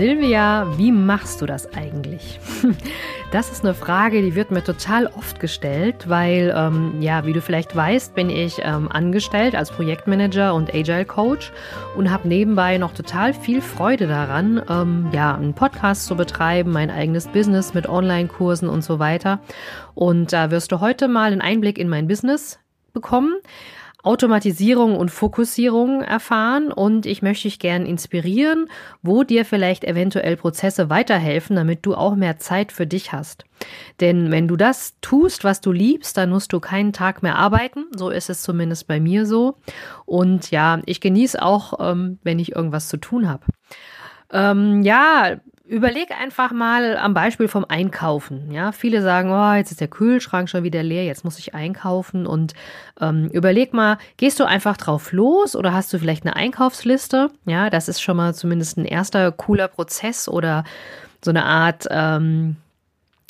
Silvia, wie machst du das eigentlich? Das ist eine Frage, die wird mir total oft gestellt, weil, ähm, ja, wie du vielleicht weißt, bin ich ähm, angestellt als Projektmanager und Agile Coach und habe nebenbei noch total viel Freude daran, ähm, ja, einen Podcast zu betreiben, mein eigenes Business mit Online-Kursen und so weiter. Und da wirst du heute mal einen Einblick in mein Business bekommen. Automatisierung und Fokussierung erfahren und ich möchte dich gern inspirieren, wo dir vielleicht eventuell Prozesse weiterhelfen, damit du auch mehr Zeit für dich hast. Denn wenn du das tust, was du liebst, dann musst du keinen Tag mehr arbeiten. So ist es zumindest bei mir so. Und ja, ich genieße auch, ähm, wenn ich irgendwas zu tun habe. Ähm, ja, Überleg einfach mal am Beispiel vom Einkaufen. Ja, viele sagen, oh, jetzt ist der Kühlschrank schon wieder leer, jetzt muss ich einkaufen. Und ähm, überleg mal, gehst du einfach drauf los oder hast du vielleicht eine Einkaufsliste? Ja, das ist schon mal zumindest ein erster cooler Prozess oder so eine Art ähm,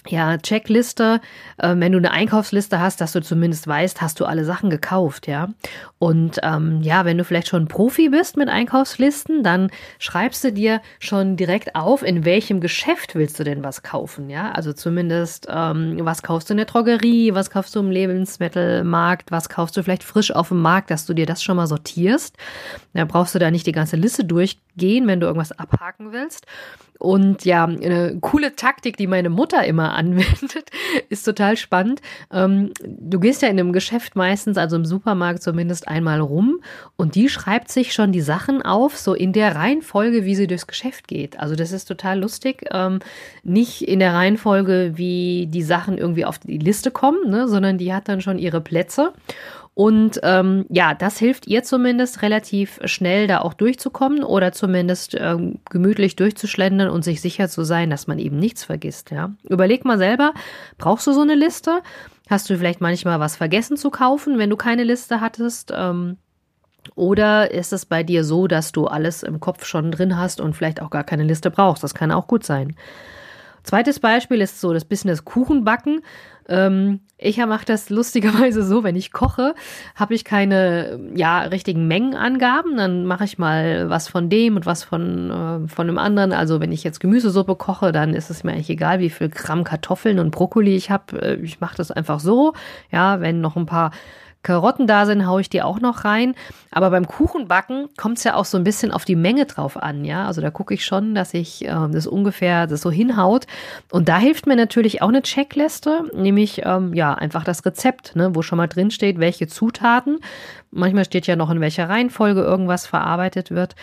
ja, Checkliste, äh, wenn du eine Einkaufsliste hast, dass du zumindest weißt, hast du alle Sachen gekauft, ja. Und ähm, ja, wenn du vielleicht schon Profi bist mit Einkaufslisten, dann schreibst du dir schon direkt auf, in welchem Geschäft willst du denn was kaufen, ja. Also zumindest, ähm, was kaufst du in der Drogerie, was kaufst du im Lebensmittelmarkt, was kaufst du vielleicht frisch auf dem Markt, dass du dir das schon mal sortierst. Da brauchst du da nicht die ganze Liste durchgehen, wenn du irgendwas abhaken willst. Und ja, eine coole Taktik, die meine Mutter immer anwendet, ist total spannend. Ähm, du gehst ja in einem Geschäft meistens, also im Supermarkt zumindest einmal rum und die schreibt sich schon die Sachen auf, so in der Reihenfolge, wie sie durchs Geschäft geht. Also das ist total lustig. Ähm, nicht in der Reihenfolge, wie die Sachen irgendwie auf die Liste kommen, ne, sondern die hat dann schon ihre Plätze. Und ähm, ja, das hilft ihr zumindest relativ schnell da auch durchzukommen oder zumindest ähm, gemütlich durchzuschlendern und sich sicher zu sein, dass man eben nichts vergisst. Ja. Überleg mal selber, brauchst du so eine Liste? Hast du vielleicht manchmal was vergessen zu kaufen, wenn du keine Liste hattest? Ähm, oder ist es bei dir so, dass du alles im Kopf schon drin hast und vielleicht auch gar keine Liste brauchst? Das kann auch gut sein. Zweites Beispiel ist so das Business Kuchenbacken. Ähm, ich mache das lustigerweise so, wenn ich koche, habe ich keine ja, richtigen Mengenangaben. Dann mache ich mal was von dem und was von, äh, von dem anderen. Also wenn ich jetzt Gemüsesuppe koche, dann ist es mir eigentlich egal, wie viel Gramm Kartoffeln und Brokkoli ich habe. Äh, ich mache das einfach so. Ja, wenn noch ein paar Karotten da sind, haue ich die auch noch rein. Aber beim Kuchenbacken kommt es ja auch so ein bisschen auf die Menge drauf an, ja. Also da gucke ich schon, dass ich äh, das ungefähr das so hinhaut. Und da hilft mir natürlich auch eine Checkliste, nämlich ähm, ja einfach das Rezept, ne, wo schon mal drin steht, welche Zutaten. Manchmal steht ja noch in welcher Reihenfolge irgendwas verarbeitet wird.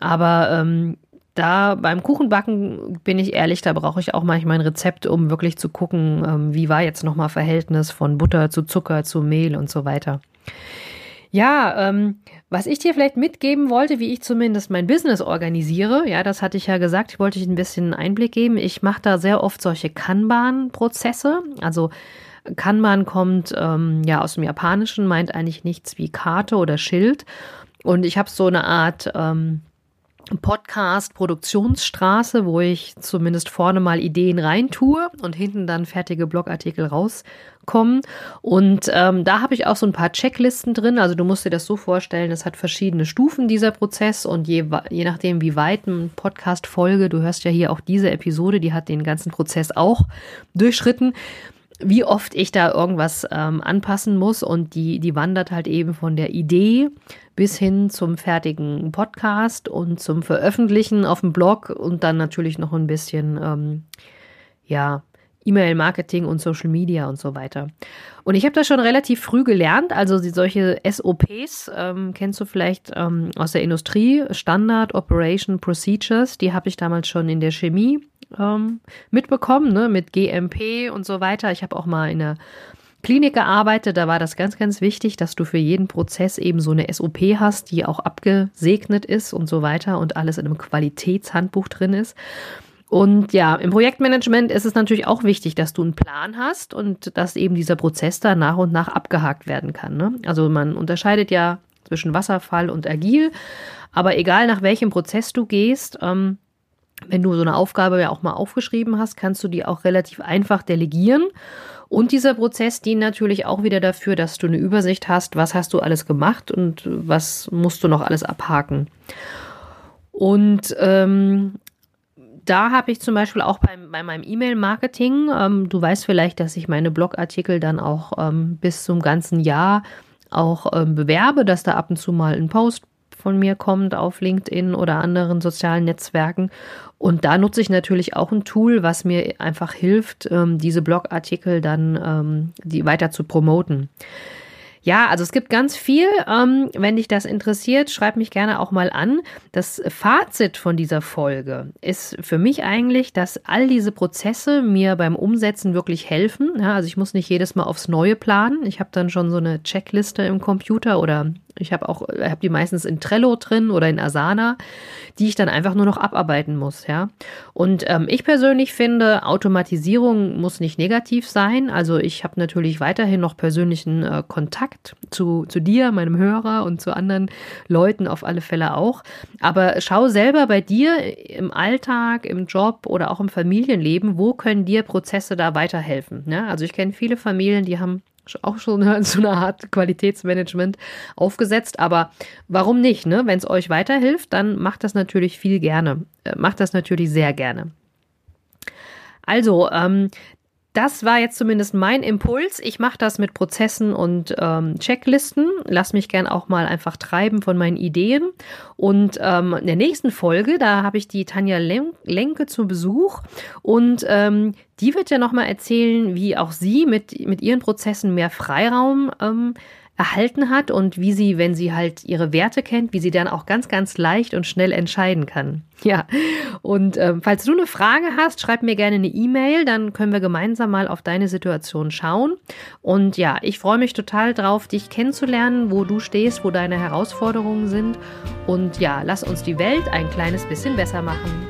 Aber ähm, da beim Kuchenbacken bin ich ehrlich, da brauche ich auch manchmal ein Rezept, um wirklich zu gucken, ähm, wie war jetzt nochmal Verhältnis von Butter zu Zucker zu Mehl und so weiter. Ja, ähm, was ich dir vielleicht mitgeben wollte, wie ich zumindest mein Business organisiere, ja, das hatte ich ja gesagt, ich wollte dir ein bisschen Einblick geben. Ich mache da sehr oft solche Kanban-Prozesse. Also Kanban kommt ähm, ja aus dem Japanischen, meint eigentlich nichts wie Karte oder Schild. Und ich habe so eine Art ähm, Podcast Produktionsstraße, wo ich zumindest vorne mal Ideen reintue und hinten dann fertige Blogartikel rauskommen. Und ähm, da habe ich auch so ein paar Checklisten drin. Also du musst dir das so vorstellen, es hat verschiedene Stufen dieser Prozess und je, je nachdem, wie weit ein Podcast folge, du hörst ja hier auch diese Episode, die hat den ganzen Prozess auch durchschritten wie oft ich da irgendwas ähm, anpassen muss und die, die wandert halt eben von der Idee bis hin zum fertigen Podcast und zum Veröffentlichen auf dem Blog und dann natürlich noch ein bisschen, ähm, ja, E-Mail-Marketing und Social Media und so weiter. Und ich habe das schon relativ früh gelernt. Also solche SOPs ähm, kennst du vielleicht ähm, aus der Industrie, Standard Operation Procedures, die habe ich damals schon in der Chemie ähm, mitbekommen, ne, mit GMP und so weiter. Ich habe auch mal in der Klinik gearbeitet, da war das ganz, ganz wichtig, dass du für jeden Prozess eben so eine SOP hast, die auch abgesegnet ist und so weiter und alles in einem Qualitätshandbuch drin ist. Und ja, im Projektmanagement ist es natürlich auch wichtig, dass du einen Plan hast und dass eben dieser Prozess da nach und nach abgehakt werden kann. Ne? Also man unterscheidet ja zwischen Wasserfall und Agil, aber egal nach welchem Prozess du gehst, ähm, wenn du so eine Aufgabe ja auch mal aufgeschrieben hast, kannst du die auch relativ einfach delegieren. Und dieser Prozess dient natürlich auch wieder dafür, dass du eine Übersicht hast, was hast du alles gemacht und was musst du noch alles abhaken. Und ähm, da habe ich zum Beispiel auch bei, bei meinem E-Mail-Marketing, ähm, du weißt vielleicht, dass ich meine Blogartikel dann auch ähm, bis zum ganzen Jahr auch ähm, bewerbe, dass da ab und zu mal ein Post von mir kommt auf LinkedIn oder anderen sozialen Netzwerken. Und da nutze ich natürlich auch ein Tool, was mir einfach hilft, ähm, diese Blogartikel dann ähm, die weiter zu promoten. Ja, also es gibt ganz viel. Ähm, wenn dich das interessiert, schreib mich gerne auch mal an. Das Fazit von dieser Folge ist für mich eigentlich, dass all diese Prozesse mir beim Umsetzen wirklich helfen. Also ich muss nicht jedes Mal aufs Neue planen. Ich habe dann schon so eine Checkliste im Computer oder ich habe auch, habe die meistens in Trello drin oder in Asana, die ich dann einfach nur noch abarbeiten muss, ja. Und ähm, ich persönlich finde, Automatisierung muss nicht negativ sein. Also ich habe natürlich weiterhin noch persönlichen äh, Kontakt zu, zu dir, meinem Hörer und zu anderen Leuten auf alle Fälle auch. Aber schau selber bei dir im Alltag, im Job oder auch im Familienleben, wo können dir Prozesse da weiterhelfen. Ne? Also ich kenne viele Familien, die haben auch schon so eine Art Qualitätsmanagement aufgesetzt. Aber warum nicht? Ne? Wenn es euch weiterhilft, dann macht das natürlich viel gerne. Äh, macht das natürlich sehr gerne. Also, ähm, das war jetzt zumindest mein Impuls. Ich mache das mit Prozessen und ähm, Checklisten. Lass mich gern auch mal einfach treiben von meinen Ideen. Und ähm, in der nächsten Folge, da habe ich die Tanja Lenke zu Besuch und ähm, die wird ja nochmal erzählen, wie auch sie mit, mit ihren Prozessen mehr Freiraum ähm, erhalten hat und wie sie, wenn sie halt ihre Werte kennt, wie sie dann auch ganz, ganz leicht und schnell entscheiden kann. Ja, und ähm, falls du eine Frage hast, schreib mir gerne eine E-Mail, dann können wir gemeinsam mal auf deine Situation schauen. Und ja, ich freue mich total drauf, dich kennenzulernen, wo du stehst, wo deine Herausforderungen sind. Und ja, lass uns die Welt ein kleines bisschen besser machen.